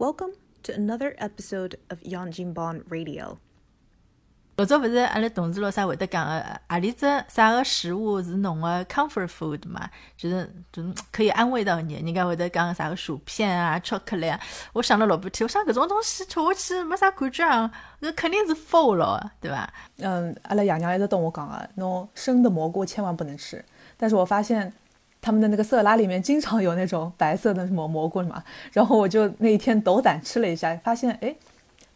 Welcome to another episode of Yang Jinbon Radio. 老早勿是阿拉同事咾啥会得讲个，何里只啥个食物是侬个 comfort food 嘛？就是就是可以安慰到你，人家会得讲啥个薯片啊、巧克力啊。我想了老半天，我想搿种东西吃下去没啥感觉啊，搿肯定是 full 了，对伐？嗯，阿拉爷娘一直跟我讲个，侬生的蘑菇千万不能吃。但是我发现他们的那个色拉里面经常有那种白色的什么蘑菇嘛，然后我就那一天斗胆吃了一下，发现哎，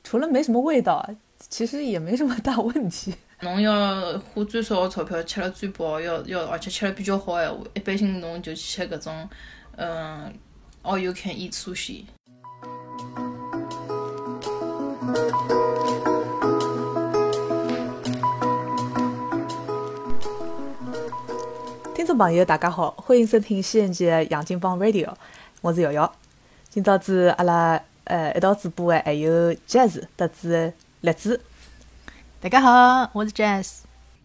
除了没什么味道。其实也没什么大问题。侬要花最少的钞票吃了最饱，要要而且吃了比较好闲话，一般性侬就去吃搿种，嗯，all you can eat sushi。众朋友，大家好，欢迎收听新一期《杨金帮 Radio》，我是瑶瑶。今朝子阿拉呃一道直播的还有 Jazz 得知。栗子，大家好，我是 Jazz。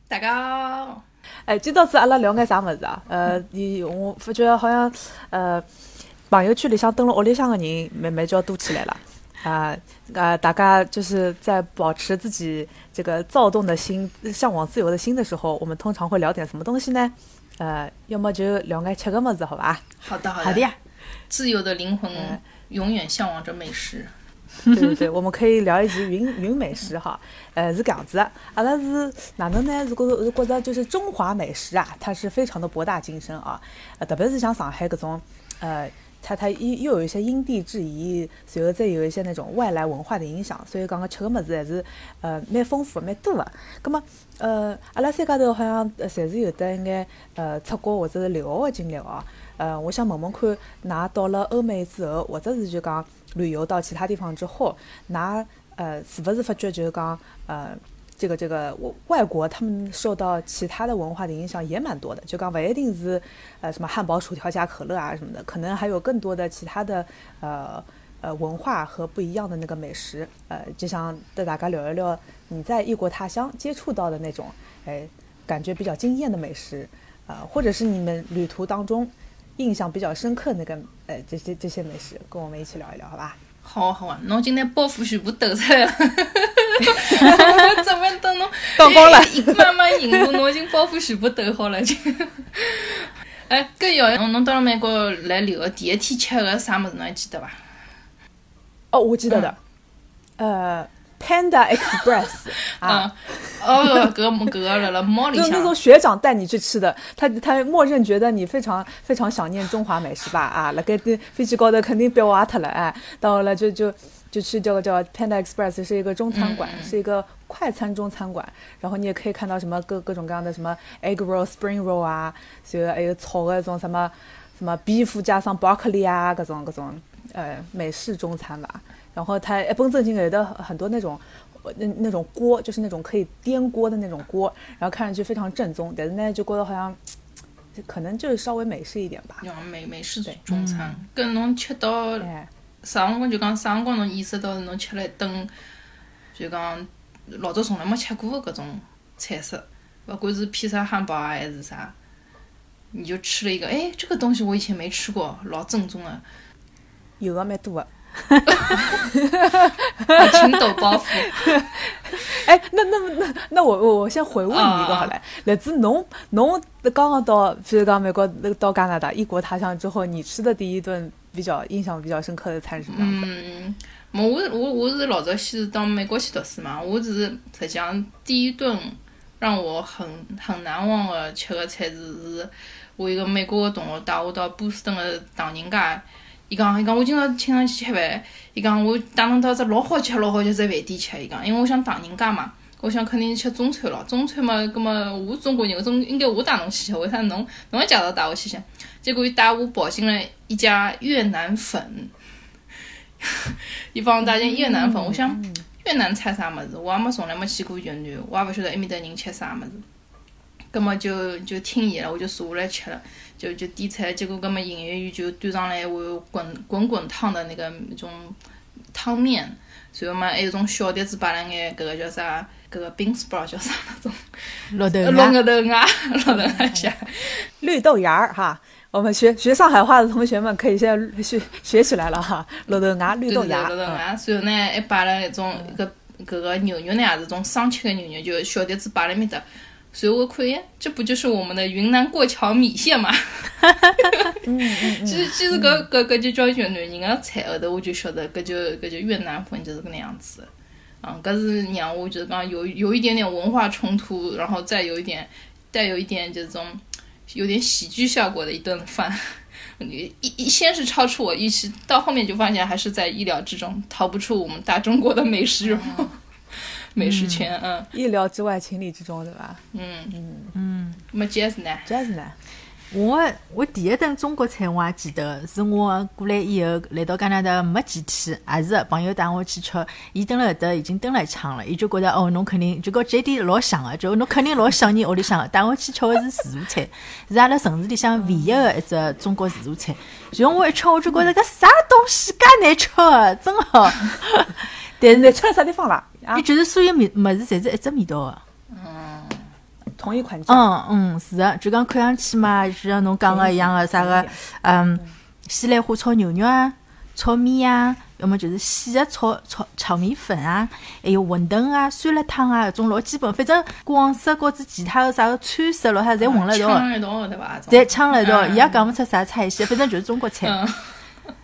大家好，哎，今朝子阿拉聊眼啥物事啊？呃，你我发觉好像呃，朋友圈里向登了屋里向的人慢慢就要多起来了啊啊！大家就是在保持自己这个躁动的心、向往自由的心的时候，我们通常会聊点什么东西呢？呃，要么就聊眼吃个么子，好吧？好的，好的呀。自由的灵魂永远向往着美食。对对对，我们可以聊一集云云美食哈。呃，是这样子，阿拉是哪能呢？如果如果着就是中华美食啊，它是非常的博大精深啊。呃，特别是像上海这种，呃，它它又又有一些因地制宜，随后再有一些那种外来文化的影响，所以讲个吃个么子还是呃蛮丰富蛮多的。那么呃，阿拉三家头好像侪是有得一眼呃出国或者是留学的经历哦。呃，我想问问看，㑚到了欧美之后，或者是就讲。旅游到其他地方之后，㑚呃是不是发觉就是讲呃这个这个外外国他们受到其他的文化的影响也蛮多的，就讲不一定是呃什么汉堡、薯条加可乐啊什么的，可能还有更多的其他的呃呃文化和不一样的那个美食，呃就想带大家聊一聊你在异国他乡接触到的那种哎感觉比较惊艳的美食，呃或者是你们旅途当中。印象比较深刻那个，呃，这些这些美食，跟我们一起聊一聊，好吧？好，好啊，侬今天包袱全部抖出来了，怎么等侬刚刚了，慢慢引入，侬已经包袱全部抖好了，就。哎，搿瑶瑶，侬到了美国来留学第一天吃个啥物事，侬还记得伐？哦，我记得的，呃。Panda Express 啊，哦，搿搿个辣辣猫里向，就那种学长带你去吃的，他他默认觉得你非常非常想念中华美食吧？啊，辣盖飞机高头肯定被挖脱了，哎，到了就就就去叫个叫 Panda Express，是一个中餐馆，是一个快餐中餐馆，然后你也可以看到什么各各种各样的什么 egg roll、spring roll 啊，就还有炒那种什么什么 beef 加上 broccoli 啊，各种各种呃美式中餐吧。然后它一本正经有的很多那种，那那种锅，就是那种可以颠锅的那种锅，然后看上去非常正宗，但是呢就觉得好像，可能就是稍微美式一点吧。美美式中餐，跟侬吃到啥辰光就讲啥辰光侬意识到侬吃了一顿，就讲老早从来没吃过的搿种菜式，不管是披萨、汉堡啊还是啥，你就吃了一个，哎，这个东西我以前没吃过，老正宗的，有的蛮多的。哈哈哈青豆包袱。哎，那那么那那我我我先回问你一个好了，来自侬侬刚刚到，比如讲美国到加拿大异国他乡之后，你吃的第一顿比较印象比较深刻的餐是什么？嗯，我我我是老早先是到美国去读书嘛，我只是实际上第一顿让我很很难忘的吃的菜是是我一个美国的同学带我到波士顿的唐人街。伊讲，伊讲我今朝请侬去吃饭。伊讲我带侬到只老好吃、老好吃只饭店吃。伊讲，因为我想唐人街嘛，我想肯定吃中餐咯。中餐嘛，葛么我中国人，总应该我带侬去吃。为啥侬侬也介绍带我去吃？结果伊带我跑进了一家越南粉，伊帮我带进越南粉。我想越南菜啥物事？我也没从来没去过越南，我也勿晓得埃面搭人吃啥物事。葛么就就听伊了，我就坐下来吃了。就就点菜，结果搿么营业员就端上来一碗滚滚滚烫的那个那种汤面，随后嘛还有种小碟子摆了眼搿个叫啥，搿个 bean sprout 叫啥那种，绿豆芽，绿豆芽，绿豆芽绿豆芽儿哈，我们学学上海话的同学们可以先 学学起来了哈，绿豆芽、绿豆芽，绿豆嗯。芽，然后呢还摆了一种搿搿个牛肉呢，也是种生吃的牛肉，就小碟子摆辣埃面搭。随后我看，哎，这不就是我们的云南过桥米线嘛？嗯嗯其实其实搿搿搿就叫越南人的菜，后头我就晓得搿就搿就越南粉就是搿能样子。嗯，搿是让我就是讲有有一点点文化冲突，然后再有一点带有一点这种有点喜剧效果的一顿饭。一一先是超出我预期，到后面就发现还是在意料之中，逃不出我们大中国的美食、美食圈。嗯意料之外，情理之中，对吧嗯嗯嗯，那么 Jazz 呢？？Jazz 呢？我我第一顿中国菜我还记得，是我过来以后来到加拿大没几天，也是朋友带我去吃，伊蹲辣搿搭已经蹲了一枪了，伊就觉得哦，侬肯定就跟 J D 老像个，就侬肯定老想念屋里向个，带我去吃个是自助餐，是阿拉城市里向唯一个一只中国自助餐。然后我一吃，我就觉得搿啥东西介难吃个，真好。但是你吃了啥地方啦？伊，就是所有味物事侪是一只味道个。同一款酱，嗯嗯，是的，就讲看上去嘛，就像侬讲个一样个啥个，嗯，西兰花炒牛肉啊，炒面啊，要么就是细个炒炒炒米粉啊，还有馄饨啊、酸辣汤啊，搿种老基本。反正广式或者其他的啥个川式咯，啥侪混了一道？侪呛了一道，嗯伊也讲勿出啥菜系，反正就是中国菜。嗯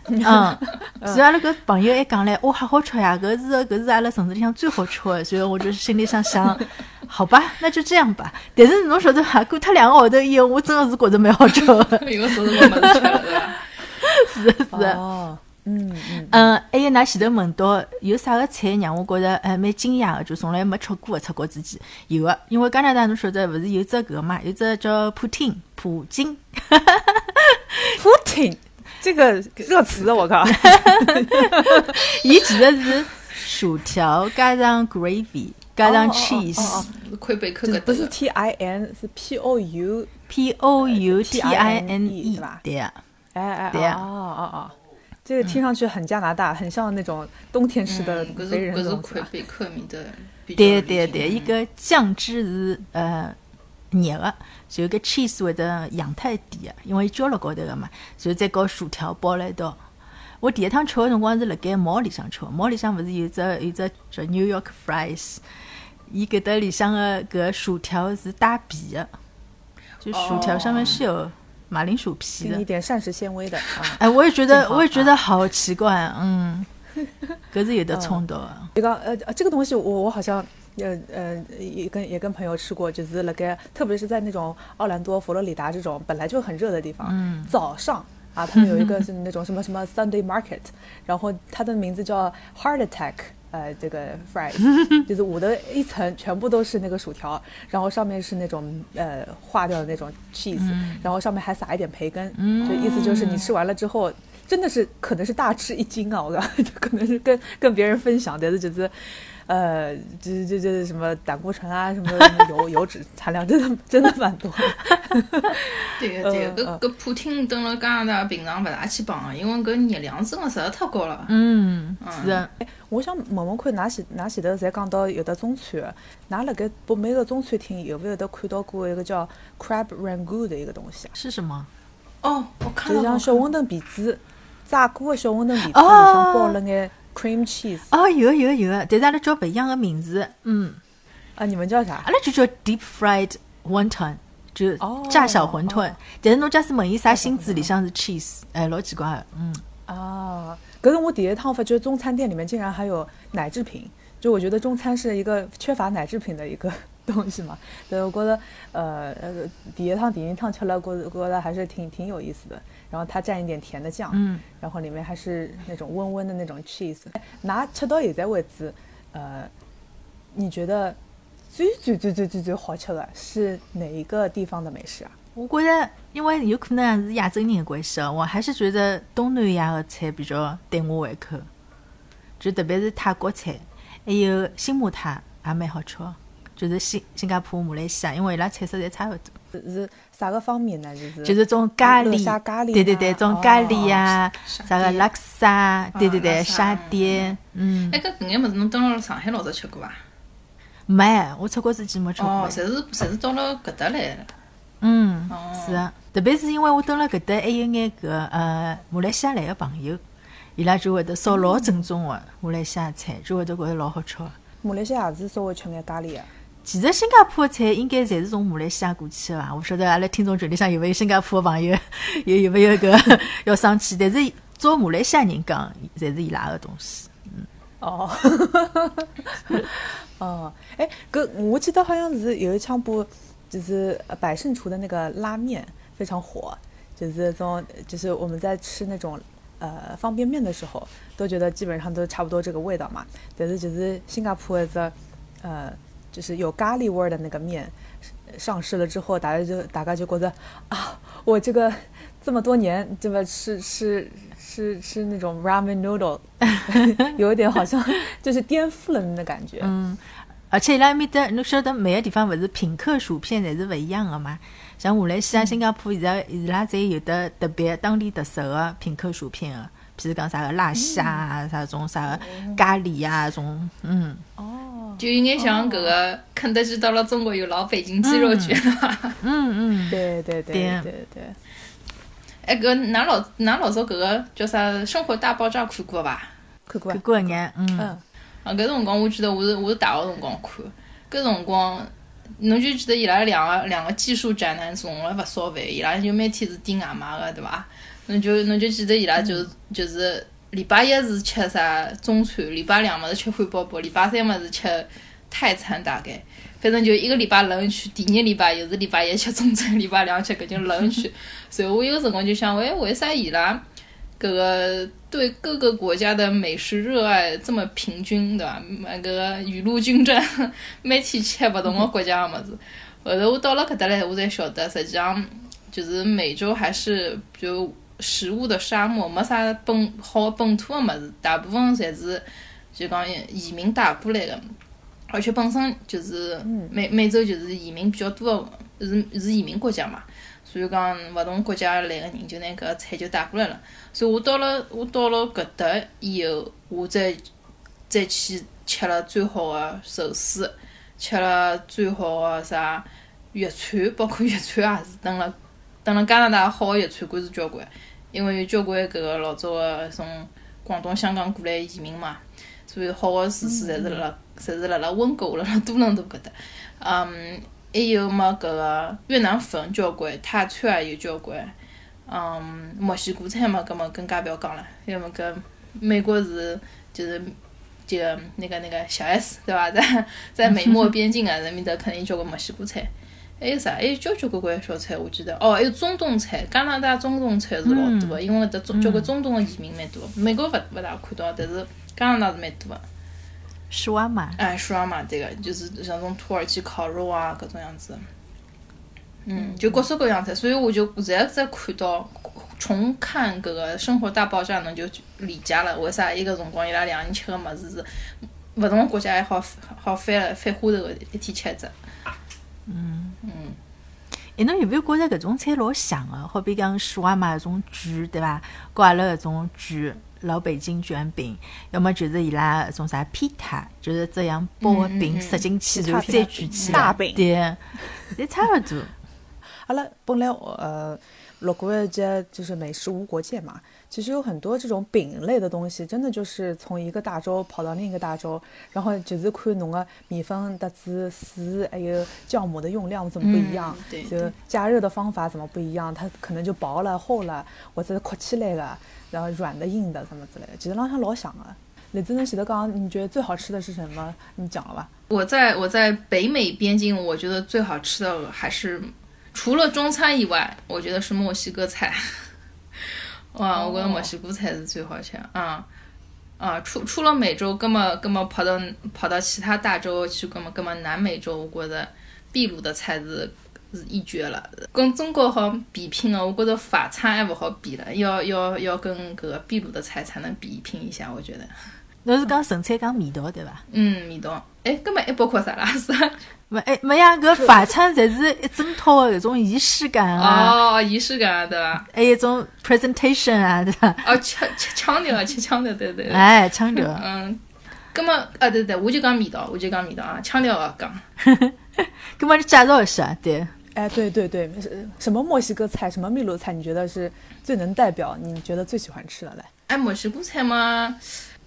嗯，所以阿拉搿朋友还讲唻，哇，好好吃呀，搿是搿是阿拉城市里向最好吃的。所以我就心里想想，好吧，那就这样吧。但是侬晓得伐？过脱两个号头以后，我真的是觉着蛮好吃的。有个手是没吃了，是的，是嗯嗯，嗯，还有㑚前头问到有啥个菜让我觉着还蛮惊讶的，就从来没吃过的，出国之前有的，因为加拿大侬晓得勿是有只搿个嘛，有只叫普汀普京，Putin 这个热词，我靠，伊其实是薯条加上 gravy 加上 cheese。不是 T I N，是 P O U，P O U T I N E，对吧？对呀，哎哎，对呀哦哦哦，这个听上去很加拿大，很像那种冬天吃的嗯搿是肥人东。魁北克面的对对对，伊嗯个酱汁是呃热个，就搿 cheese 会得扬脱一点个，因为伊浇辣高头个嘛，然后再搞薯条包辣一道。我第一趟吃个辰光是辣盖毛里向吃的，毛里向勿是有只有只叫 New York Fries，伊搿搭里向个搿薯条是带皮个，就薯条上面是有马铃薯皮的一。点膳食纤维的啊。哎，我也觉得，我也觉得好奇怪，嗯，搿是有得冲突的。这个呃这个东西我我好像呃呃也跟也跟朋友吃过，就是那个特别是在那种奥兰多、佛罗里达这种本来就很热的地方，嗯早上啊，他们有一个是那种什么什么 Sunday Market，然后它的名字叫 Heart Attack。呃，这个 fries 就是捂的一层全部都是那个薯条，然后上面是那种呃化掉的那种 cheese，、然后上面还撒一点培根，就意思就是你吃完了之后，真的是可能是大吃一惊啊！我讲，就可能是跟跟别人分享，但是就是，呃，这这这什么胆固醇啊，什么什么油 油脂含量真的真的蛮多 的。对个对嗯个，搿搿普汀蹲辣加拿大平常勿大去碰个，因为搿热量真的实在太高了。嗯，是的。我想问问看，㑚前㑚前头侪讲到有的中餐，㑚辣盖北美个中餐厅有勿有得看到过一个叫 crab rangoon 的一个东西啊？是什么？哦，我看到就像小馄饨皮子，炸过的小馄饨皮子里哦向包了眼 cream cheese 哦，有的有的有的，但是阿拉叫勿一样的名字。嗯，啊，你们叫啥阿？拉就叫 deep fried wonton，就哦炸小馄饨哦。但是侬假使问伊啥芯子里向是 cheese，哎，老奇怪的。嗯，啊，可是我第一趟发觉中餐店里面竟然还有奶制品，就我觉得中餐是一个缺乏奶制品的一个 东西嘛。对，我觉得呃呃，第一趟第一趟吃了，觉得觉得还是挺挺有意思的。然后它蘸一点甜的酱，嗯，然后里面还是那种温温的那种 cheese。拿吃到现在为止，呃，你觉得最最最最最最好吃的是哪一个地方的美食啊？我觉得因为有可能是亚洲人的关系哦，我还是觉得东南亚的菜比较对我胃口，就特别是泰国菜，还有新马泰也蛮好吃的，就是新新加坡、马来西亚，因为伊拉菜色侪差不多。是啥个方面呢？就是就是种咖喱，咖喱对对对，种咖喱呀、啥个拉克萨，对对对，沙爹，嗯，哎，搿搿眼物事侬蹲辣上海老早吃过伐？没，我出国之前没吃过哦，。侪是侪是到了搿搭来的。嗯，是啊，特别是因为我蹲辣搿搭还有眼搿呃马来西亚来个朋友，伊拉就会得烧老正宗个马来西亚菜，就会得觉着老好吃个。马来西亚也是稍微吃眼咖喱个。其实新加坡的菜应该侪是从马来西亚过去的伐？我勿晓得阿拉听众群里向有没有新加坡的朋友，有有没有搿 要生气？但是照马来西亚人讲，侪是伊拉的东西。哦，哦，哎，搿我记得好像是有一枪部，就是百胜厨的那个拉面非常火，就是种就是我们在吃那种呃方便面的时候，都觉得基本上都差不多这个味道嘛。但是就是新加坡的呃。就是有咖喱味儿的那个面上市了之后，大家就大家就觉得啊，我这个这么多年这么吃吃吃吃那种 ramen noodle，有一点好像就是颠覆了那感觉。嗯，而且伊拉面的，侬晓得每个地方勿是品客薯片侪是勿一样的嘛？像马来西亚、新加坡，现在伊拉侪有的特别当地特色的品客薯片的，譬如讲啥个辣虾啊，啥种啥个咖喱啊，种嗯。哦。就有眼像搿个肯德基到了中国有老北京鸡肉卷了，嗯嗯，对对对对对。哎，搿㑚老㑚老早搿个叫啥《生活大爆炸》看过伐？看过，看过一眼，嗯。啊，搿辰光我记得我是我是大学辰光看，搿辰光侬就记得伊拉两个两个技术宅男从来勿烧饭，伊拉就每天是订外卖个，对伐？侬就侬就记得伊拉就是就是。礼拜一是吃啥中餐，礼拜两么是吃汉堡包，礼拜三么是吃泰餐，大概反正就一个礼拜轮去，第二礼拜又是礼拜一吃中餐，礼拜两吃搿种轮去。所以我有辰光就想，喂，为啥伊拉搿个对各个国家的美食热爱这么平均，对伐？那个雨露均沾，每天吃勿同个国家个物事。后头我到了搿搭来，我才晓得，实际上就是美洲还是就。食物的沙漠，没啥本好本土的物事，大部分侪是就讲移民带过来的，而且本身就是美美洲就是移民比较多的，是是移民国家嘛，所以讲勿同国家来个人就拿搿个菜就带过来了。所以我到了我到了搿搭以后，我再再去吃了最好的寿司，吃了最好的啥粤餐，包括粤餐也是，等了等了加拿大好个粤餐馆是交关。因为有交关搿个老早个从广东、香港过来移民嘛，所以好个厨师侪是辣辣，侪是辣辣温哥华、辣辣多伦多搿搭。嗯，还有么搿个越南粉交关，泰餐也有交关。嗯，墨西哥菜嘛，搿么更加勿要讲了。因为搿美国是就是就那个那个小 S 对伐？在在美墨边境啊，人面搭肯定交关墨西哥菜。还有啥？还有交交关关小菜，我记得。哦，还有中东菜，加拿大中东菜是老多个，因为搿搭中交关中东个移民蛮多。美国勿勿大看到，但是加拿大是蛮多个。舒瓦玛。哎，舒瓦玛对个，就是像种土耳其烤肉啊，搿种样子。嗯，就各式各样菜，所以我就现在在看到重看搿个《生活大爆炸》，侬就理解了为啥一个辰光伊拉两个人吃个物事是勿同国家还好好翻翻花头个一天吃一只。嗯嗯，哎，侬有没有觉着搿种菜老像个？好比讲舒瓦玛搿种卷，对伐？跟阿拉搿种卷，老北京卷饼，要么就是伊拉种啥皮塔，就是这样包个饼塞进去，然后再卷起来，对，也差勿多。阿拉本来呃录过一节就是美食无国界嘛。其实有很多这种饼类的东西，真的就是从一个大洲跑到另一个大洲，然后就是看侬个米粉的子水，还有酵母的用量怎么不一样，就加热的方法怎么不一样，它可能就薄了、厚了，或者是扩起来了，然后软的、硬的什么之类的。其实浪向老想啊。李子能写的刚刚，你觉得最好吃的是什么？你讲了吧。我在我在北美边境，我觉得最好吃的还是除了中餐以外，我觉得是墨西哥菜。哇，我觉着墨西哥菜是最好吃啊！啊，出出了美洲，葛么葛么跑到跑到其他大洲去，葛么葛么南美洲，我觉着秘鲁的菜是是一绝了。跟中国好比拼的，我觉着法餐还不好比了，要要要跟搿个秘鲁的菜才能比拼一下，我觉得。侬是讲纯粹讲味道对伐？嗯，味道。哎，根本还包括啥啦？是？没哎没呀，搿法餐侪是一整套的搿种仪式感啊。哦，仪式感对伐？还有一种 presentation 啊，对伐？哦，腔腔调啊，腔调，对对。哎，腔调。嗯。根本啊，对对，我就讲味道，我就讲味道啊，腔调啊讲。根本你介绍一下，对。哎，对对对，是什么墨西哥菜，什么秘鲁菜，你觉得是最能代表？你觉得最喜欢吃的来？哎，墨西哥菜嘛，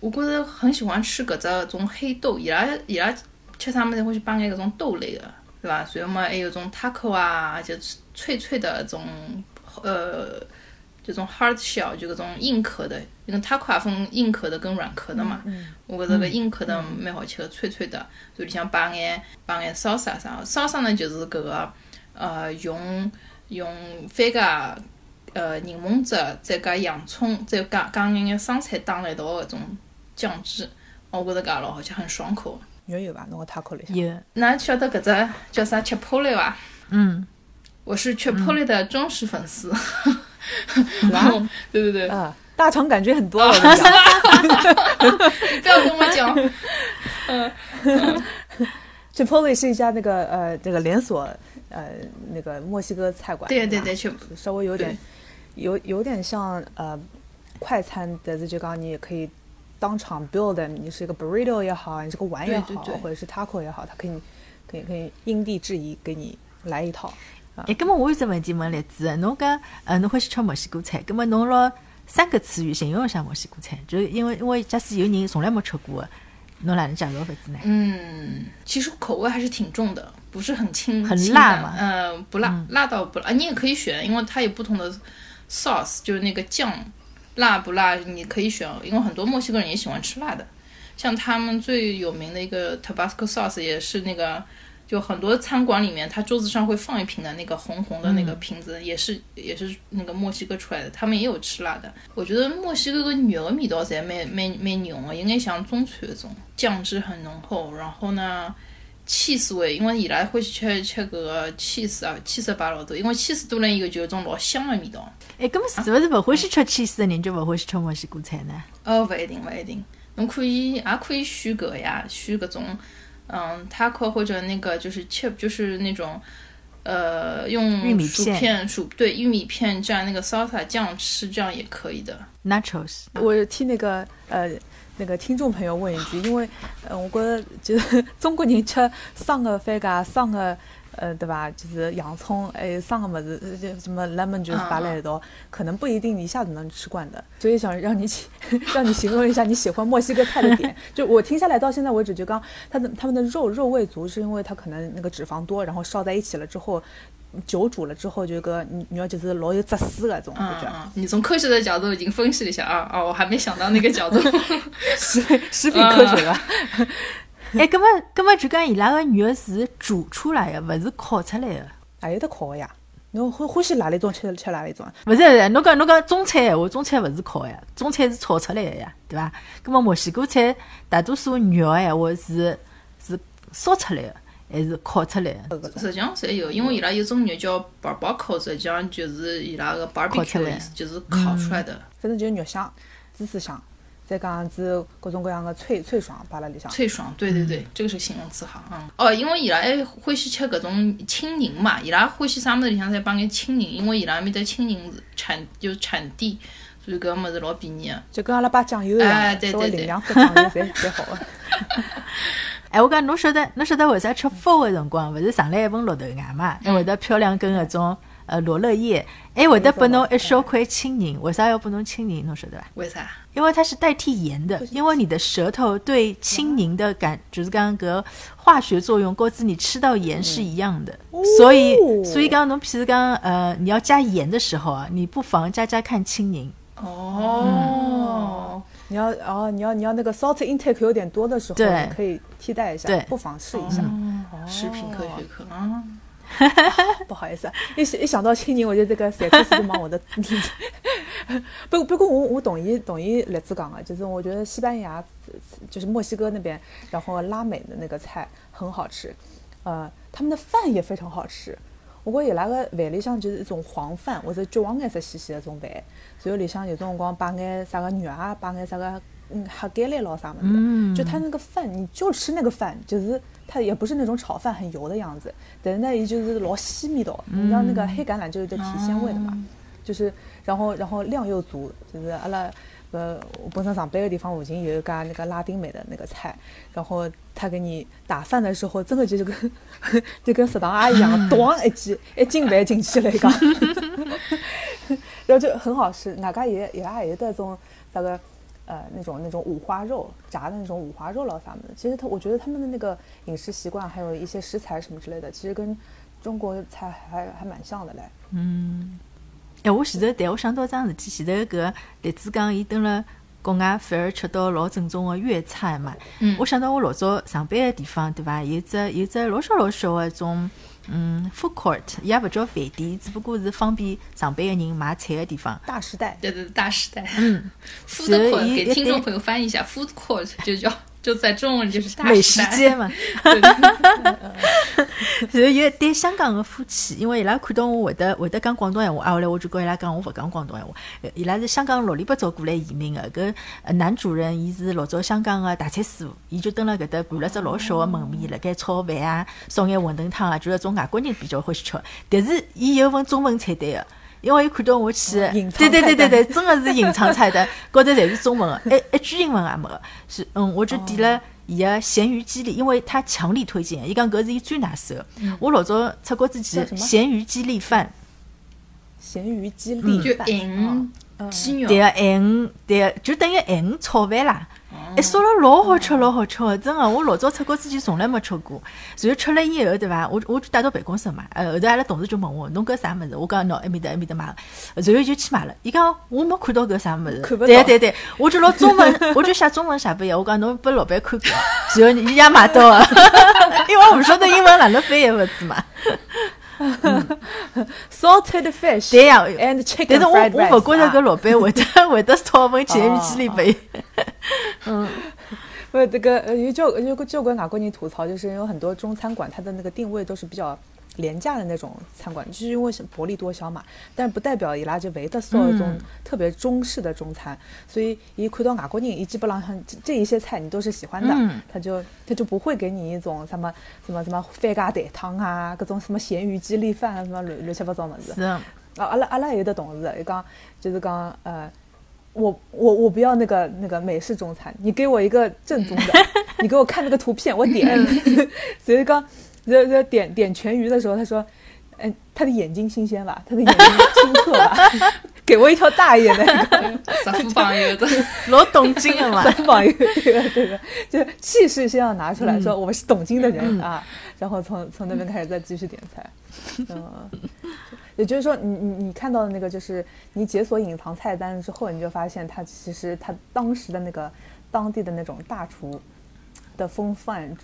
我觉着很喜欢吃搿只种黑豆，伊拉伊拉吃啥物事会去摆眼搿种豆类个，对伐？随后嘛还有种 taco 啊，就脆脆的种呃，这种 hard shell 就搿种硬壳的，因为 taco 也分硬壳的跟软壳的嘛。我觉着搿硬壳的蛮好吃个，脆脆的，所以里向摆眼摆眼 salsa 啥，salsa 呢就是搿个呃用用番茄。呃，柠檬汁，再加洋葱，再加加眼眼生菜打了一道搿种酱汁，我觉着搿老好吃，很爽口。有有伐？侬个塔口里有。那晓得搿只叫啥 Chipotle 伐？嗯，我是 Chipotle 的忠实粉丝。然后，对对对。啊，大肠感觉很多。不要跟我讲。嗯。Chipotle 是一家那个呃这个连锁呃那个墨西哥菜馆。对对对，稍微有点。有有点像呃快餐的，就刚刚你也可以当场 build，你是一个 burrito 也好，你是个碗也好，或者是 taco 也好，它可以可以可以因地制宜给你来一套。哎，那么我有只问题问栗子，侬讲呃侬欢喜吃墨西哥菜，那么侬拿三个词语形容一下墨西哥菜，就因为因为假使有人从来没吃过，侬哪能介绍法子呢？嗯，其实口味还是挺重的，不是很轻，很辣嘛？呃，不辣，辣到不辣，你也可以选，因为它有不同的。sauce 就是那个酱，辣不辣你可以选，因为很多墨西哥人也喜欢吃辣的。像他们最有名的一个 Tabasco sauce 也是那个，就很多餐馆里面，他桌子上会放一瓶的那个红红的那个瓶子，也是也是那个墨西哥出来的，他们也有吃辣的。我觉得墨西哥个肉的味道侪蛮蛮蛮浓的，应该像中餐那种，酱汁很浓厚，然后呢。Cheese 味，因为伊拉欢喜吃吃搿个 cheese 啊，cheese 摆老多，因为 cheese 多了以后就有种老香的味道。哎，搿么是勿是勿欢喜吃 cheese 的人就勿欢喜吃墨西哥菜呢？哦，勿一定，勿一定。侬可以也可以选搿个呀，选搿种嗯 taco 或者那个就是 chip，就是那种呃用薯片薯对玉米片蘸那个 salsa 酱吃，这样也可以的。Nachos，我替那个呃。那个听众朋友问一句，因为，呃，我觉得就是中国人吃生的番茄、生的，呃，对吧？就是洋葱，还有生的么子，就什么 lemon juice 摆在一道，可能不一定一下子能吃惯的。所以想让你 让你形容一下你喜欢墨西哥菜的点。就我听下来到现在为止，就刚他的他们的肉肉味足，是因为它可能那个脂肪多，然后烧在一起了之后。久煮了之后，就个你要就是老有汁水的种感觉。你从科学的角度已经分析了一下啊啊！我还没想到那个角度，食食品科学的。哎，搿么搿么就讲伊拉个肉是煮出来的，勿是烤出来的。还有得烤个呀？侬欢欢喜哪里种吃吃哪里种？勿是，侬讲侬讲中餐闲话，中餐勿是烤呀，中餐是炒出来的呀，对伐？搿么墨西哥菜大多数肉闲话是是烧出来的。还是烤出来的，实际上侪有，因为伊拉有种肉叫 barbacoa，实际上就是伊拉个 barbecue 的意思，就是烤出来的。反正就是肉香、芝士香，再讲子各种各样的脆脆爽摆辣里向。脆爽，对对对，这个是形容词哈。嗯。哦，因为伊拉还欢喜吃搿种青柠嘛，伊拉欢喜啥物事里向侪放眼青柠，因为伊拉埃面搭青柠产就是产地，所以搿物事老便宜个。就跟阿拉摆酱油一样，稍微淋两颗酱油侪侪好个。哎，我讲侬晓得，侬晓得为啥吃饭的辰光，勿是上来一份绿豆芽嘛？还会得漂亮根搿种呃罗勒叶，还会得拨侬一小块青柠。为啥要拨侬青柠？侬晓得伐？为啥？因为它是代替盐的，因为你的舌头对青柠的感，就是刚刚搿化学作用，告知你吃到盐是一样的。所以，所以刚刚侬譬如讲呃，你要加盐的时候啊，你不妨加加看青柠。哦。你要哦，你要你要那个 salt intake 有点多的时候，你可以替代一下，不妨试一下。食品科学课啊，不好意思，一一想到青柠，我就这个三克斯就往我的。不不过我我同意同意栗子讲的，就是我觉得西班牙就是墨西哥那边，然后拉美的那个菜很好吃，呃，他们的饭也非常好吃。我觉伊拉个饭里向就是一种黄饭，或者橘黄颜色细细的种饭。然后里向有种辰光摆眼啥个肉啊，摆眼啥个嗯黑橄榄咯啥么子，就他那个饭，你就吃那个饭，就是它也不是那种炒饭很油的样子，但是呢，也就是老鲜味道。你知道那个黑橄榄就有点提鲜味的嘛，就是然后然后量又足，就是阿拉搿呃，我本身上班的地方附近有一家那个拉丁美的那个菜，然后他给你打饭的时候，真的就是跟就跟食堂阿姨一样，咣 一记一斤饭进去了一个，然后就很好吃。哪家也也还有的种那个呃那种那种五花肉炸的那种五花肉了啥么的。其实他我觉得他们的那个饮食习惯还有一些食材什么之类的，其实跟中国菜还还蛮像的嘞。嗯。哎，我前头但我想到桩事体，前头搿栗子讲，伊蹲了国外反而吃到老正宗的粤菜嘛。嗯，我想到我老早上班的地方，对伐？有只有只老小老小的种，嗯，food court，伊也勿叫饭店，只不过是方便上班的人买菜的地方。大时代，对对，大时代。嗯，food court 给听众朋友翻译一下，food court 就叫。就在中文就是美食街嘛，然后 有一对香港的夫妻，因为伊拉看到我会得会得讲广东闲话，啊，后来我就跟伊拉讲我勿讲广东闲话。伊拉是香港六里八早过来移民的，搿男主人伊是老早香港的大菜师傅，伊就蹲辣搿搭盘了只老小的门面，辣盖炒饭啊，烧眼馄饨汤啊，就是种外国人比较欢喜吃。但是伊有份中文菜单的。因为伊看到我去，对对对对对，真的是隐藏菜单，高头侪是中文的，一一句英文也没个。是，嗯，我就点了伊个咸鱼鸡粒，因为他强力推荐，伊讲搿是伊最拿手。我老早出国之前，咸鱼鸡粒饭，咸鱼鸡粒饭，鸡肉，对个，咸，对个，就等于咸炒饭啦。哎，烧了老好吃，老好吃的，真的，我老早出国之前从来没吃过。然后吃了以后，对伐？我我就带到办公室嘛。呃，后头阿拉同事就问我，侬搿啥物事？我讲喏，埃面搭埃面搭买。然后就去买了。伊讲我没看到搿啥物事。对对对，我就拿中文，我就写中文写拨伊。我讲侬拨老板看看。然后伊也买到了，因为我勿晓得英文哪能翻译勿子嘛。Salted fish，对呀，and chicken。但是我我不觉着搿老板会得会得炒份咸鱼鸡里伊。嗯，不，这个有交有个交关外国人吐槽，就是有很多中餐馆，它的那个定位都是比较廉价的那种餐馆，就是因为是薄利多销嘛。但不代表伊拉就唯得做一种特别中式的中餐，所以一看到外国人，一基本上这这一些菜你都是喜欢的，他就他就不会给你一种什么什么什么番茄蛋汤啊，各种什么咸鱼鸡粒饭啊，什么乱乱七八糟么子。是啊，阿拉阿拉有的同事，伊讲就是讲呃。我我我不要那个那个美式中餐，你给我一个正宗的，你给我看那个图片，我点。所以刚在在点点全鱼的时候，他说，嗯，他的眼睛新鲜吧，他的眼睛清澈吧，给我一条大一点 的。三副榜一的，老懂金的嘛。三副榜一对个对的，就气势先要拿出来说，我们是懂金的人啊，然后从从那边开始再继续点菜。嗯。也就是说，你你你看到的那个，就是你解锁隐藏菜单之后，你就发现他其实他当时的那个当地的那种大厨的风范，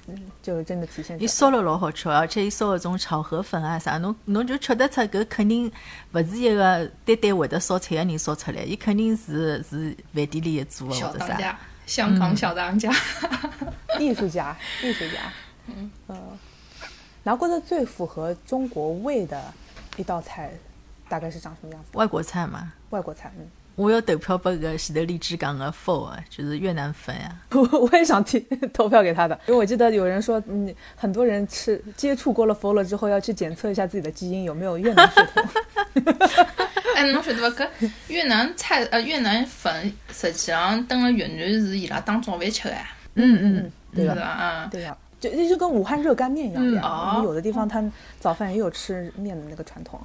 就真的体现。伊烧了老好吃，而且伊烧那种炒河粉啊啥，侬侬就吃得出，搿肯定勿是一个单单会得烧菜的人烧出来，伊肯定是是饭店里做的或者啥。香港小当家，艺术家，艺术家。嗯呃，拿过的最符合中国味的。一道菜大概是长什么样子？外国菜嘛，外国菜。嗯，我要投票给个喜德荔枝港的 f 啊，就是越南粉呀。我我也想提投票给他的，因为我记得有人说，嗯，很多人吃接触过了 f 了之后，要去检测一下自己的基因有没有越南血统。哎，侬晓得伐？搿越南菜呃越南粉，实际上等了越南是伊拉当早饭吃的。嗯嗯，对吧啊，对呀。就那就跟武汉热干面一样的呀，我们有的地方他早饭也有吃面的那个传统，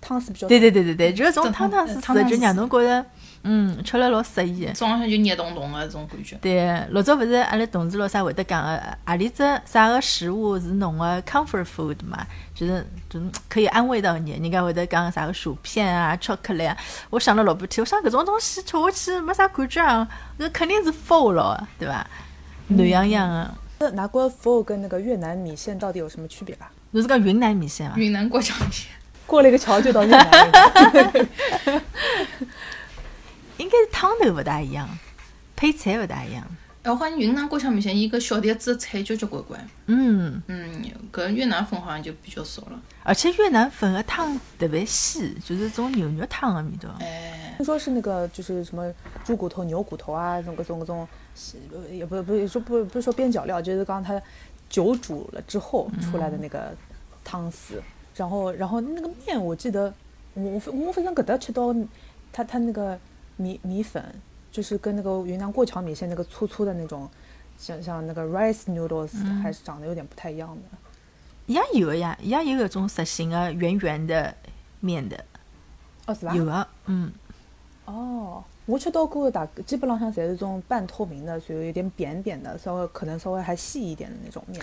汤汤是比较对对对对对，就是种汤汤水水，就让侬觉着嗯吃了老适意，早上就热咚咚的这种感觉。对，老早勿是阿拉同事老啥会得讲个，阿里只啥个食物是侬个 comfort food 嘛，就是就可以安慰到你，人家会得讲啥个薯片啊、巧克力啊。我想了老半天，我想搿种东西吃下去没啥感觉啊，那肯定是 full 了，对伐？暖洋洋的。那拿过佛跟那个越南米线到底有什么区别吧？那是讲云南米线啊，云南过桥米线，过了一个桥就到越南了。应该是汤头不大一样，配菜不大一样。哎，我发现云南过桥米线一个小碟子菜交交关关。嗯嗯，搿越南粉好像就比较少了。而且越南粉的汤特别细，就是种牛肉汤的味道。哎，听说是那个就是什么猪骨头、牛骨头啊，这种各种各种。也不不说不不是说边角料，就是刚刚它久煮了之后出来的那个汤丝，然后然后那个面，我记得我我我反正搿搭吃到它它那个米米粉就是跟那个云南过桥米线那个粗粗的那种，像像那个 rice noodles，、还是长得有点不太一样的。也有个呀，也有搿种实心的圆圆的面的，哦，是吧？有啊，嗯，哦，我吃到过的大基本上像侪是种半透明的，所以有点扁扁的，稍微可能稍微还细一点的那种面。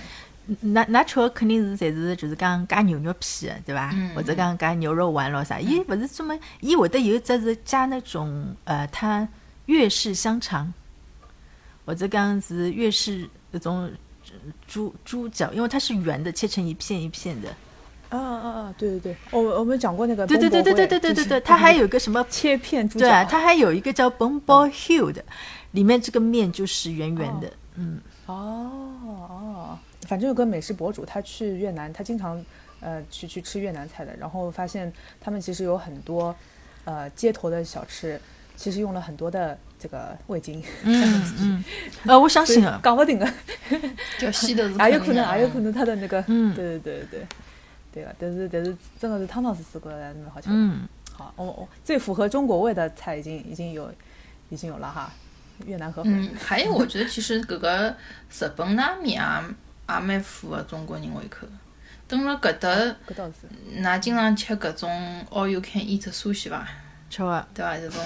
㑚㑚吃的肯定是侪是就是讲加牛肉片的，对伐？嗯或者讲加牛肉丸咯啥？伊勿是专门，伊会得有一只是加那种呃，它粤式香肠，或者讲是粤式那种猪猪脚，因为它是圆的，切成一片一片的。啊啊啊！对对对，我我们讲过那个对对对对对对对对对，它还有一个什么？切片猪对啊，它还有一个叫 Bombo Hill 的，里面这个面就是圆圆的。嗯，哦哦，反正有个美食博主，他去越南，他经常呃去去吃越南菜的，然后发现他们其实有很多呃街头的小吃，其实用了很多的这个味精，嗯嗯，呃，我相信啊，讲不定的，叫西头是也有可能，也有可能他的那个，嗯。对对对对。对，对个，但是但是真的是汤汤水水过来蛮好吃。的。嗯，好，我、我最符合中国味的菜已经已经有已经有了哈，越南河粉。嗯，还有我觉得其实搿个日本拉面也也蛮符合中国人胃口的。等了搿搭。㑚经常吃搿种 all you can eat sushi 伐？吃伐。对伐？这种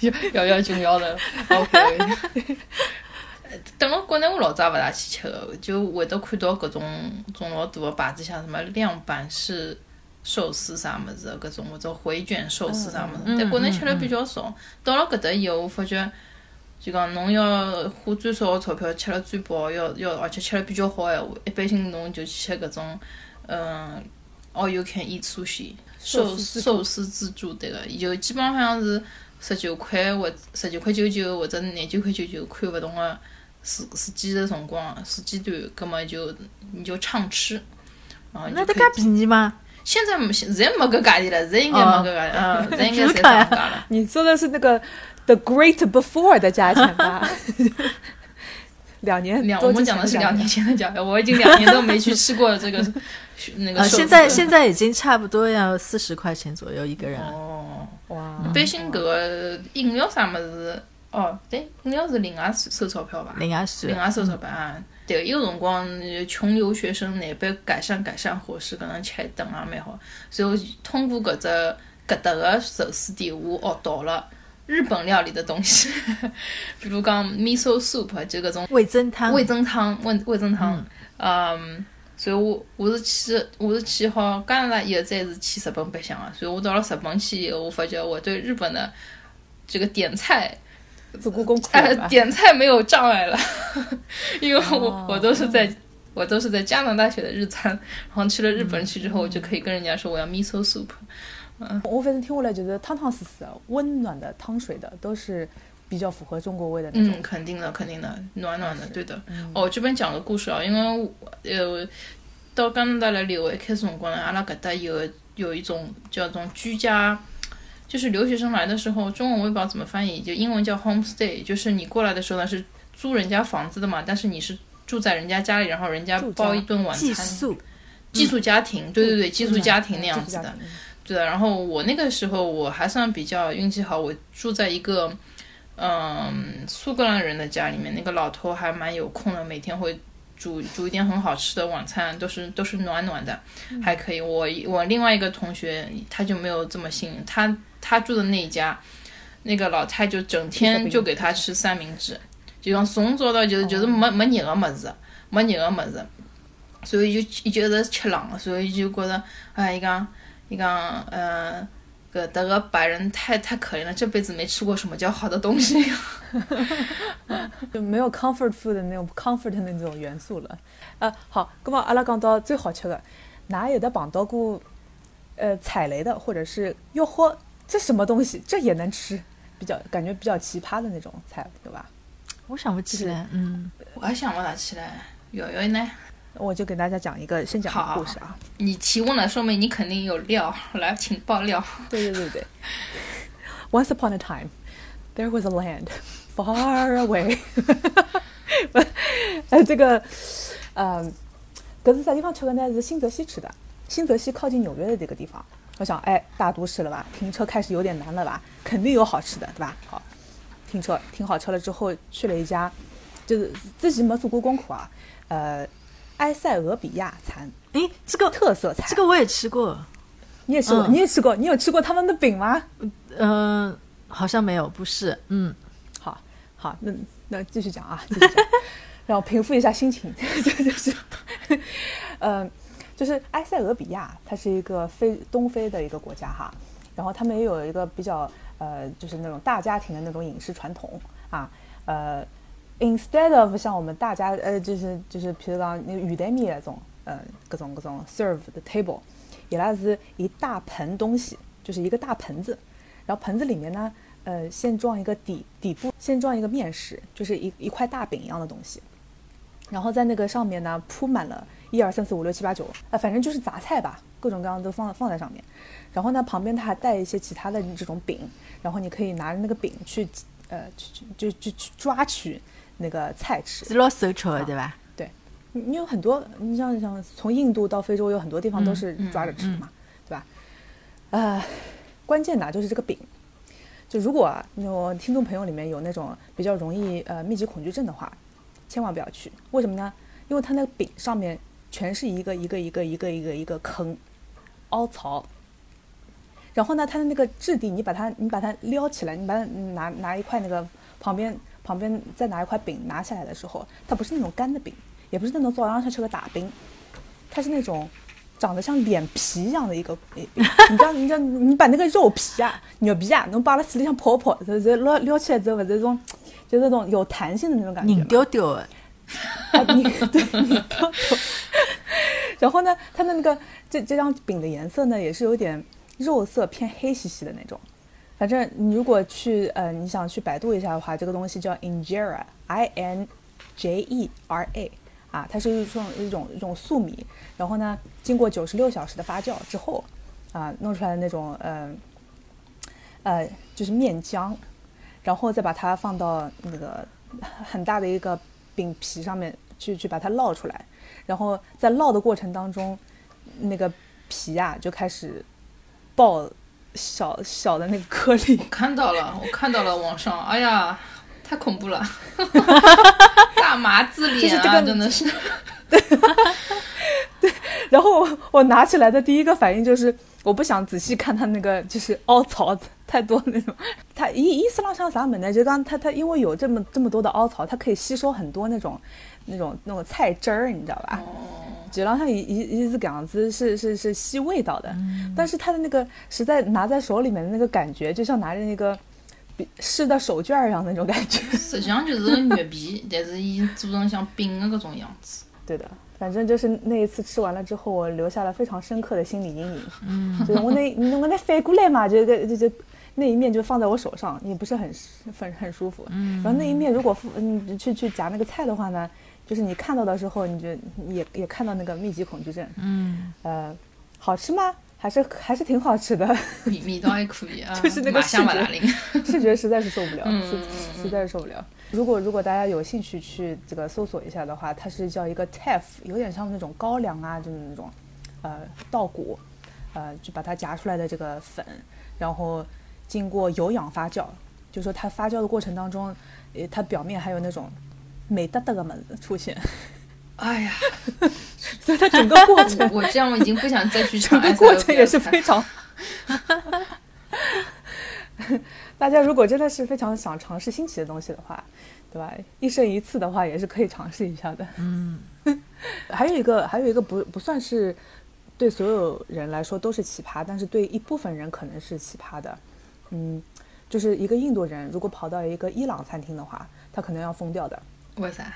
要要重要的，OK。等了国内，我老早也勿大去吃个，就会得看到搿种种老大个牌子，像什么量板式寿司啥物事的搿种，或者回卷寿司啥物事，在国内吃了比较少。到了搿搭以后，我发觉。就讲侬要花最少个钞票吃了最饱，要要而且吃了比较好个闲话，一般性侬就去吃搿种，嗯，all you can eat sushi 寿寿司自助寿司自助对个，伊就基本上好像是十九块或十九块九九或者廿九块九九，看勿同个时时间的辰光时间段，葛么就你就畅吃，啊那得介便宜吗？现在没现在没搿价钿了，现在应该没搿价钿，嗯，现在应该侪涨价了。你说的是那个 The Great Before 的价钱吧？两年两，我们讲的是前价钱两年前的价格，我已经两年都没去吃过这个 那个啊，现在现在已经差不多要四十块钱左右一个人了。哦，哇，一般性搿个饮料啥么子，哦，对，饮料是另外收收钞票吧？另外算另外收钞票啊。对，有辰光呃穷游学生难办改善改善伙食，可能吃一顿也蛮好。所以通过搿只搿搭个寿司店，我学到了日本料理的东西，比如讲 miso soup 就搿种味增汤，味增汤，味味增汤，嗯，所以我我是去我是去好加拿大以后再是去日本白相啊，所以我到了日本去以后，我发觉我对日本的这个点菜，做过功课呃了，吧？点菜没有障碍了，因为我、哦我都是在。我都是在加拿大学的日餐，然后去了日本去之后，我就可以跟人家说我要 miso soup。我反正听过来就是汤汤水水的、温暖的汤水的，都是比较符合中国味的那种。嗯，肯定的，肯定的，暖暖的，对的。哦，这边讲个故事啊，因为呃到加拿大来留学一开始辰光呢，阿拉搿搭有有一种叫种居家，就是留学生来的时候，中文我也不知道怎么翻译，就英文叫 homestay，就是你过来的时候呢是租人家房子的嘛，但是你是住在人家家里，然后人家包一顿晚餐。寄餐，宿，寄宿家庭，对对对，寄宿家庭那嗯样子的。对的，然后我那个时候我还算比较运气好，我住在一个嗯苏格兰人的家里面，那个老头还蛮有空的，每天会煮煮一点很好吃的晚餐，都是都是暖暖的，还可以。我我另外一个同学他就没有这么幸运，他他住的那一家，那个老太就整天就给他吃三明治，就讲从早到就是就是没没热个么子，没热个么子。所以就伊就一直吃冷的，所以就觉得，哎，伊讲，伊讲，呃，搿搭个白人太太可怜了，这辈子没吃过什么叫好的东西。就 没有 comfort food 的那种 comfort 的那种元素了。呃，好，那么阿拉讲到最好吃的，哪有的碰到过呃踩雷的，或者是哟呵，这什么东西，这也能吃，比较感觉比较奇葩的那种菜，对吧？我想不起来，嗯，我还想不大起来，瑶瑶呢？我就给大家讲一个，先讲一好个故事啊。你提问了，说明你肯定有料，来，请爆料。对对对对。Once upon a time, there was a land far away 呃，这个，呃，搿是啥地方吃的呢？是新泽西吃的。新泽西靠近纽约的这个地方，我想，哎，大都市了吧，停车开始有点难了吧，肯定有好吃的，对吧？好，停车停好车了之后，去了一家，就是自己没做过功课啊，呃，埃塞俄比亚餐，哎，这个特色菜，这个我也吃过，你也吃过，嗯你也吃过，你有吃过他们的饼吗？嗯、好像没有，不是，嗯，好，好，那那继续讲啊，继续讲，让我平复一下心情。这 就是，呃，就是埃塞俄比亚，它是一个非东非的一个国家哈，然后他们也有一个比较呃，就是那种大家庭的那种饮食传统啊，呃，instead of 像我们大家呃，就是就是，譬如讲那个鱼蛋面那种，呃，各种各种 serve 的 table，伊拉是一大盆东西，就是一个大盆子，然后盆子里面呢，呃，先装一个底底部，先装一个面食，就是一一块大饼一样的东西，然后在那个上面呢铺满了一二三四五六七八九，啊，反正就是杂菜吧，各种各样都放放在上面。然后呢，旁边它还带一些其他的这种饼，然后你可以拿着那个饼去，呃，去去就就去抓取那个菜吃。是老手吃的，对吧？对你有很多，你像像从印度到非洲，有很多地方都嗯是嗯抓着吃的嘛，对吧？呃，关键呢就是这个饼。就如果我听众朋友里面有那种比较容易呃密集恐惧症的话，千万不要去。为什么呢？因为它那个饼上面全是一个一个一个一个一个一个坑，凹槽。然后呢，它的那个质地，你把它你把它撩起来，你把它拿拿一块那个旁边旁边再拿一块饼拿下来的时候，它不是那种干的饼，也不是那种早上上吃个大饼，它是那种长得像脸皮一样的一个饼。你知道，你知道，你把那个肉皮啊、牛皮啊，侬把它水里向泡泡，然后撩撩起来之后，不是这种，就是那种有弹性的那种感觉拧嘛。丢丢的，啊，你 对你挑头。然后呢，它的那个这这张饼的颜色呢，也是有点肉色偏黑兮兮的那种。反正你如果去呃，你想去百度一下的话，这个东西叫 injera，i n j e r a，啊，它是一种一种一种粟米，然后呢，经过九十六小时的发酵之后，啊，弄出来的那种呃呃就是面浆，然后再把它放到那个很大的一个饼皮上面去去把它烙出来，然后在烙的过程当中，那个皮呀、就开始爆小小的那个颗粒，我看到了，我看到了网上，哎呀，太恐怖了，大麻子脸啊，真的是 对。然后我我拿起来的第一个反应就是，我不想仔细看它那个就是凹槽太多那种。它意意思浪像啥么呢？就刚它它因为有这么这么多的凹槽，它可以吸收很多那种那种那种菜汁儿，你知道吧？哦，就浪像一一一是这样子，是是是吸味道的，但是它的那个实在拿在手里面的那个感觉，就像拿着那个比湿的手绢儿一样那种感觉。实际上就是个月饼，但是伊做成像饼的搿种样子。对的，反正就是那一次吃完了之后，我留下了非常深刻的心理阴影。嗯，就是我那我那反过来嘛，就就就就那一面就放在我手上，也不是很很很舒服。嗯，然后那一面如果嗯去去夹那个菜的话呢，就是你看到的时候，你就也也看到那个密集恐惧症。嗯，呃，好吃吗？还是还是挺好吃的，米米倒还可以啊，就是那个视觉。视觉实在是受不了，嗯实实在是受不了。如果如果大家有兴趣去这个搜索一下的话，它是叫一个 teff，有点像那种高粱啊，就是那种呃稻谷，呃就把它夹出来的这个粉，然后经过有氧发酵，就说它发酵的过程当中，呃它表面还有那种美哒哒的门出现，哎呀，所以它整个过程 我这样我已经不想再去整尝个过程也是非常。大家如果真的是非常想尝试新奇的东西的话，对吧？一生一次的话，也是可以尝试一下的。嗯，还有一个，还有一个不不算是对所有人来说都是奇葩，但是对一部分人可能是奇葩的。嗯，就是一个印度人如果跑到一个伊朗餐厅的话，他可能要疯掉的。为啥？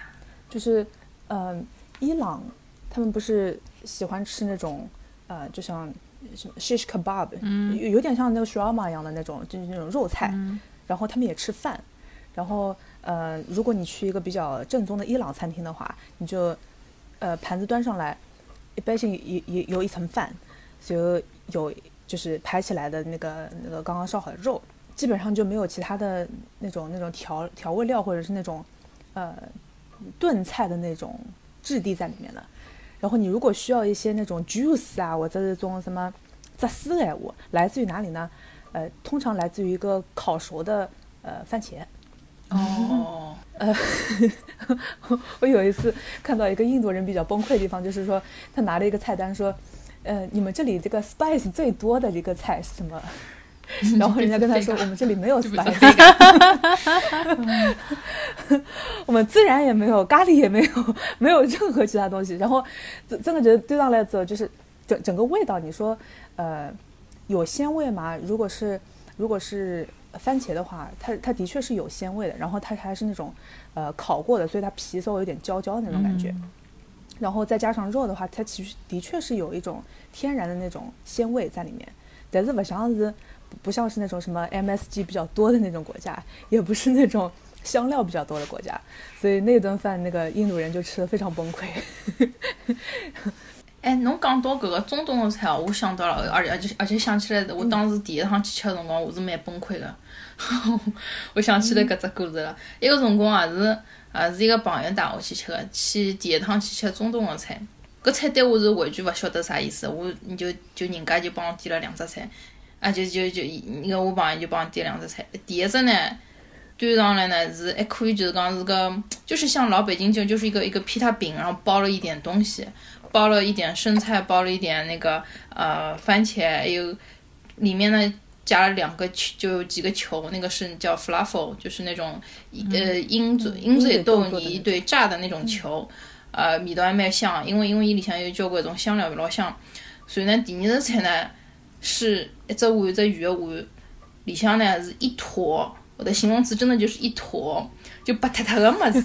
就是，嗯、伊朗他们不是喜欢吃那种，呃，就像什么 shish kebab，有有点像那个 shawarma 一样的那种，就是那种肉菜。然后他们也吃饭，然后呃，如果你去一个比较正宗的伊朗餐厅的话，你就呃盘子端上来，一般性有有有一层饭，就有就是排起来的那个那个刚刚烧好的肉，基本上就没有其他的那种那种调调味料或者是那种呃炖菜的那种质地在里面的。然后你如果需要一些那种 juice 啊，或者这种什么杂丝的闲话，来自于哪里呢？呃，通常来自于一个烤熟的呃番茄。哦，呃，我有一次看到一个印度人比较崩溃的地方，就是说他拿了一个菜单说，呃，你们这里这个 spice 最多的一个菜是什么？然后人家跟他说，我们这里没有 spice，我们孜然也没有，咖喱也没有，没有任何其他东西。然后真真的觉得对上来之后，就是整整个味道，你说呃有鲜味吗？如果是如果是番茄的话，它它的确是有鲜味的，然后它还是那种呃烤过的，所以它皮稍微有点焦焦的那种感觉。然后再加上肉的话，它其实的确是有一种天然的那种鲜味在里面，但是不像是不像是那种什么 MSG 比较多的那种国家，也不是那种香料比较多的国家，所以那顿饭那个印度人就吃的非常崩溃。哎，侬讲到搿个中东的菜哦，我想到了，而且而且而且想起来，我当时第一趟去吃的辰光，我是蛮崩溃的。我想起来搿只故事了，一个辰光也是也是一个朋友带我去吃的，去第一趟去吃中东的菜。搿菜单我是完全勿晓得啥意思，我你就就人家就帮我点了两只菜，啊就就就那个我朋友就帮我点两只菜，第一只呢端上来呢是还可以，就是讲是个就是像老北京就就是一个一个披萨饼，然后包了一点东西。包了一点生菜，包了一点那个呃番茄，还有里面呢加了两个球，就有几个球，那个是叫 fluffle，就是那种呃鹰嘴鹰嘴豆泥对炸的那种球，呃味道还蛮香，因为因为伊里向有交关种香料，老香。所以呢，第二道菜呢是一只碗一只鱼的碗，里向呢是一坨，我的形容词真的就是一坨，就白塌塌的么子，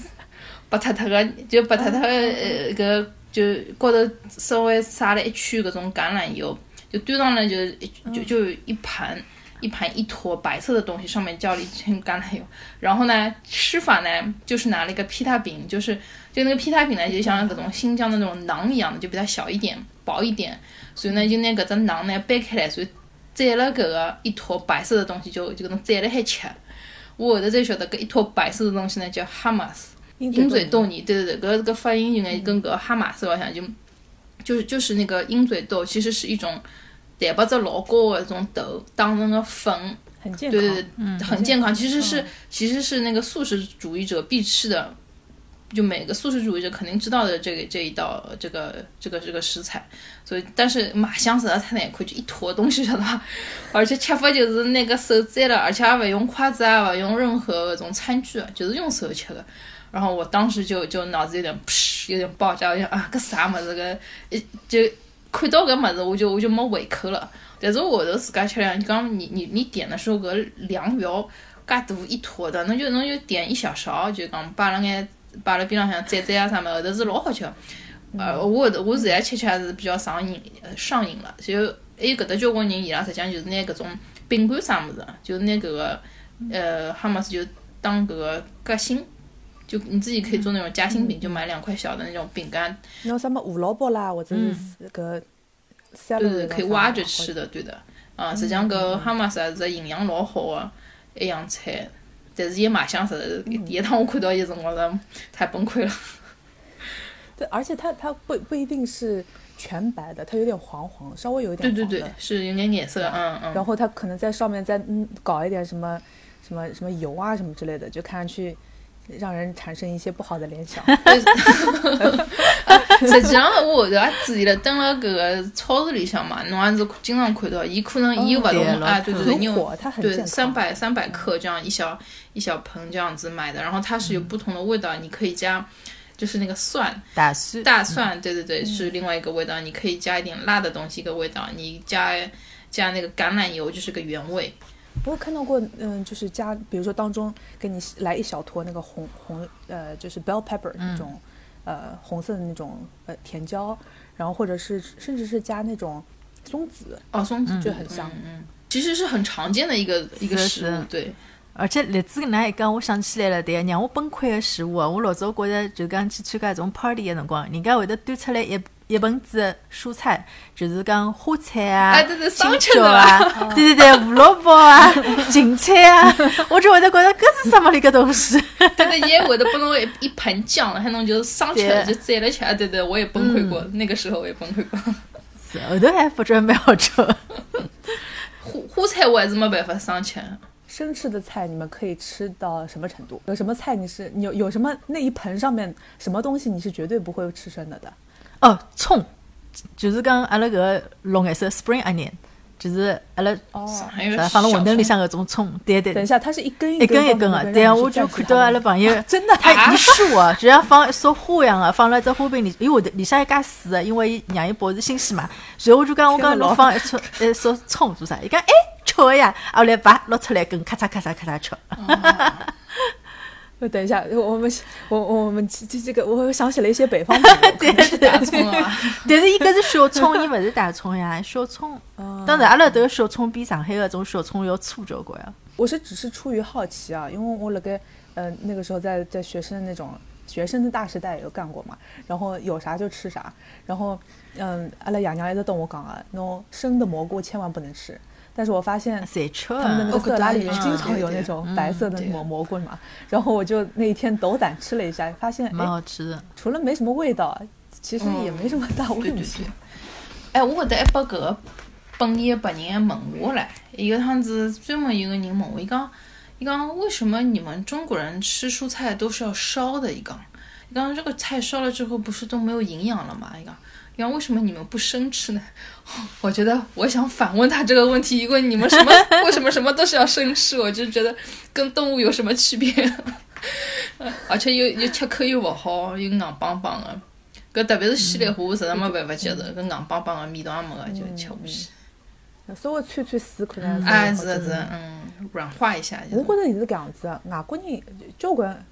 白塌塌的就白塌塌的呃个。就高头稍微撒了一圈搿种橄榄油，就端上来就一就就一盘一盘一坨白色的东西，上面浇了一圈橄榄油。然后呢，吃法呢就是拿了一个披萨饼，就是就那个披萨饼呢，就像搿种新疆的那种馕一样的，就比它小一点、薄一点。所以呢，就拿搿只馕呢掰开来，所以蘸了搿个一坨白色的东西，就就搿种蘸了海吃。我后头才晓得搿一坨白色的东西呢叫 hummus。鹰嘴豆泥，对对对，搿个发音应该跟搿哈马斯好像，就就是就是那个鹰嘴豆，其实是一种蛋白质老高的一种豆，当成个粉，很健康，对对对，很健康。其实是其实是那个素食主义者必吃的，就每个素食主义者肯定知道的这个这一道这个这个这个食材。所以，但是卖相实在太难看，就一坨东西，晓得吧？而且吃法就是那个手摘了，而且还勿用筷子啊，勿用任何那种餐具，就是用手吃的。然后我当时就就脑子有点噗，有点爆炸，我想啊，搿啥么子个，一就看到搿么子，我就我就没胃口了。但是我后头自家吃了，你讲你你你点的时候搿量勿要介大一坨的，那就那就点一小勺，就讲摆了眼摆了边浪向蘸蘸啊啥么，后头是老好吃。呃，我后头我现在吃吃还是比较上瘾上瘾了。就还有搿搭交关人伊拉实际上就是拿搿种饼干啥物事，就是拿搿个呃哈马斯就当搿个夹心。就你自己可以做那种夹心饼，就买两块小的那种饼干。那什么胡萝卜啦，或者是个，对对对，可以挖着吃的，对的。啊，实际上搿哈马斯还是营养老好的一样菜，但是伊卖相实第一趟我看到伊辰光是太崩溃了。对，而且它它不不一定是全白的，它有点黄黄，稍微有一点黄对对对，是有点颜色，嗯嗯。然后它可能在上面再嗯搞一点什么什么什么油啊什么之类的，就看上去。让人产生一些不好的联想。实际上，我后头也注意了，等了搿个超市里向嘛，侬还是经常看到，伊可能伊勿同啊，对对对，因为对三百三百克这样一小一小盆这样子买的，然后它是有不同的味道，你可以加，就是那个蒜，大蒜，大蒜，对对对，是另外一个味道，你可以加一点辣的东西一个味道，你加加那个橄榄油就是个原味。我看到过，嗯，就是加，比如说当中给你来一小坨那个红红，呃，就是 bell pepper 那种，呃，红色的那种呃甜椒，然后或者是甚至是加那种松子，哦，松子就很香，嗯，其实是很常见的一个一个食物，对。而且栗子那一讲，我想起来了，对，让我崩溃个食物啊！我老早觉着就讲去参加这种 party 的辰光，人家会得端出来一。一盆子蔬菜，就是讲花菜啊、青椒啊，对对对，胡萝卜啊、芹菜啊，我就会得觉得搿是什么里个东西？对对，也会得拨侬一一盆酱，还侬就是生吃 就蘸了吃。对对，我也崩溃过，那个时候我也崩溃过。子，后头还发觉蛮好吃的。花花菜我还是没办法生吃。生吃的菜你们可以吃到什么程度？有什么菜你是有有什么那一盆上面什么东西你是绝对不会吃生的的？哦，葱，就是跟阿拉个绿颜色 spring onion，就是阿拉啥放辣馄饨里葱向搿种葱，对对对，等一下，它是一根一根一根根的。对啊，我就看到阿拉朋友真的他一束啊，就像放一束花一样的，放了只花瓶里，因为会得里向还加水的，因为伊让伊保持新鲜嘛。然后我就讲，我讲侬放一撮一束葱做啥？伊讲哎，吃个呀，啊后来把捞出来，根咔嚓咔嚓咔嚓吃。呃等一下，我我们我我们这这这个，我想起了一些北方朋友，对对大对葱啊，但是伊个是小葱，伊勿是大葱呀，小葱。哦当然，阿拉迭小葱比上海搿种小葱要粗交关啊。我是只是出于好奇啊，因为我辣盖呃那个时候在在学生那种学生的大时代也有干过嘛，然后有啥就吃啥，然后嗯，阿拉爷娘一直跟我讲啊，侬生的蘑菇千万不能吃。但是我发现他们的那。个色拉里面哦经常有那种白色的对蘑蘑菇嘛，然后我就那一天斗胆吃了一下，发现蛮哎，好吃的。除了没什么味道，其实也没什么大问题对。。哎，我搿搭还把搿个本地的白人还问我唻，有趟子专门有个人问我，伊讲，伊讲为什么你们中国人吃蔬菜都是要烧的？伊讲，伊讲这个菜烧了之后不是都没有营养了吗？伊讲，伊讲为什么你们不生吃呢？我觉得我想反问他这个问题，因为你们什么 为什么什么都是要生吃？我就觉得跟动物有什么区别？而且又又吃口又不好，又硬邦邦的。搿特别是稀里糊，我实在没办法接受，搿硬邦邦的味道也没个，就吃不起。稍微汆汆水可能哎，还是的是的，嗯，软化一下就我觉得也是搿样子的，外国人交关，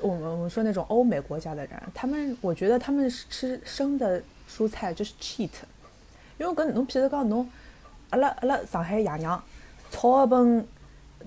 我们我们说那种欧美国家的人，他们我觉得他们吃生的蔬菜就是 cheat，因为搿侬譬如讲侬，阿拉阿拉上海爷娘炒一盆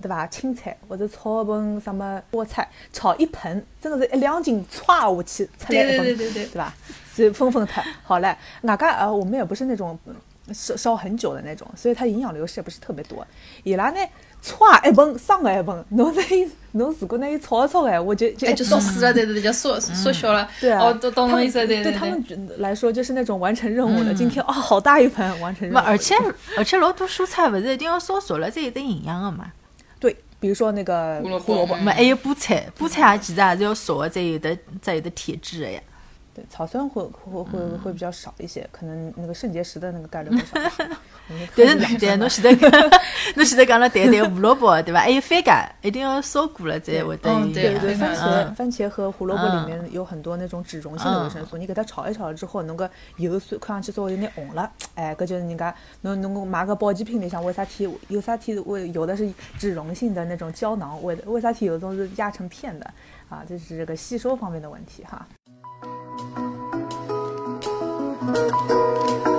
对伐青菜或者炒一盆什么菠菜，炒一盆，真的是一两斤歘下去出来一盆，对对对，对吧？就分分它好嘞。外加呃，我们也不是那种嗯烧烧很久的那种，所以它营养流失也不是特别多。伊拉呢，歘一盆，生个一盆，侬那伊侬如果那伊炒一炒哎，我就就哎，就缩死了，对对对，就缩缩小了。对啊，哦，懂懂他们侬意思，对对他们来说就是那种完成任务了。今天哦，好大一盆，完成任，务。而且而且老多蔬菜勿是一定要烧熟了才有得营养的嘛。对，比如说那个胡萝卜没还有菠菜，菠菜也其实也是要熟的才有的才有的铁质的呀。对草酸会会会会比较少一些，可能那个肾结石的那个概率会少但 是科技养生嘛对侬前头讲，侬前头讲了对对胡萝卜对吧？还有番茄，一定要烧过了才会得嗯对对，养。番嗯茄番茄和胡萝卜里面有很多那种脂溶性的维生素，你给它炒一炒了之后，侬个油酸看上去稍微有点红了，哎，搿就是人家侬侬买个保健品里向为啥体有啥体为有的是脂溶性的那种胶囊，为为啥体有种是压成片的啊？这是这个吸收方面的问题哈。Thank you.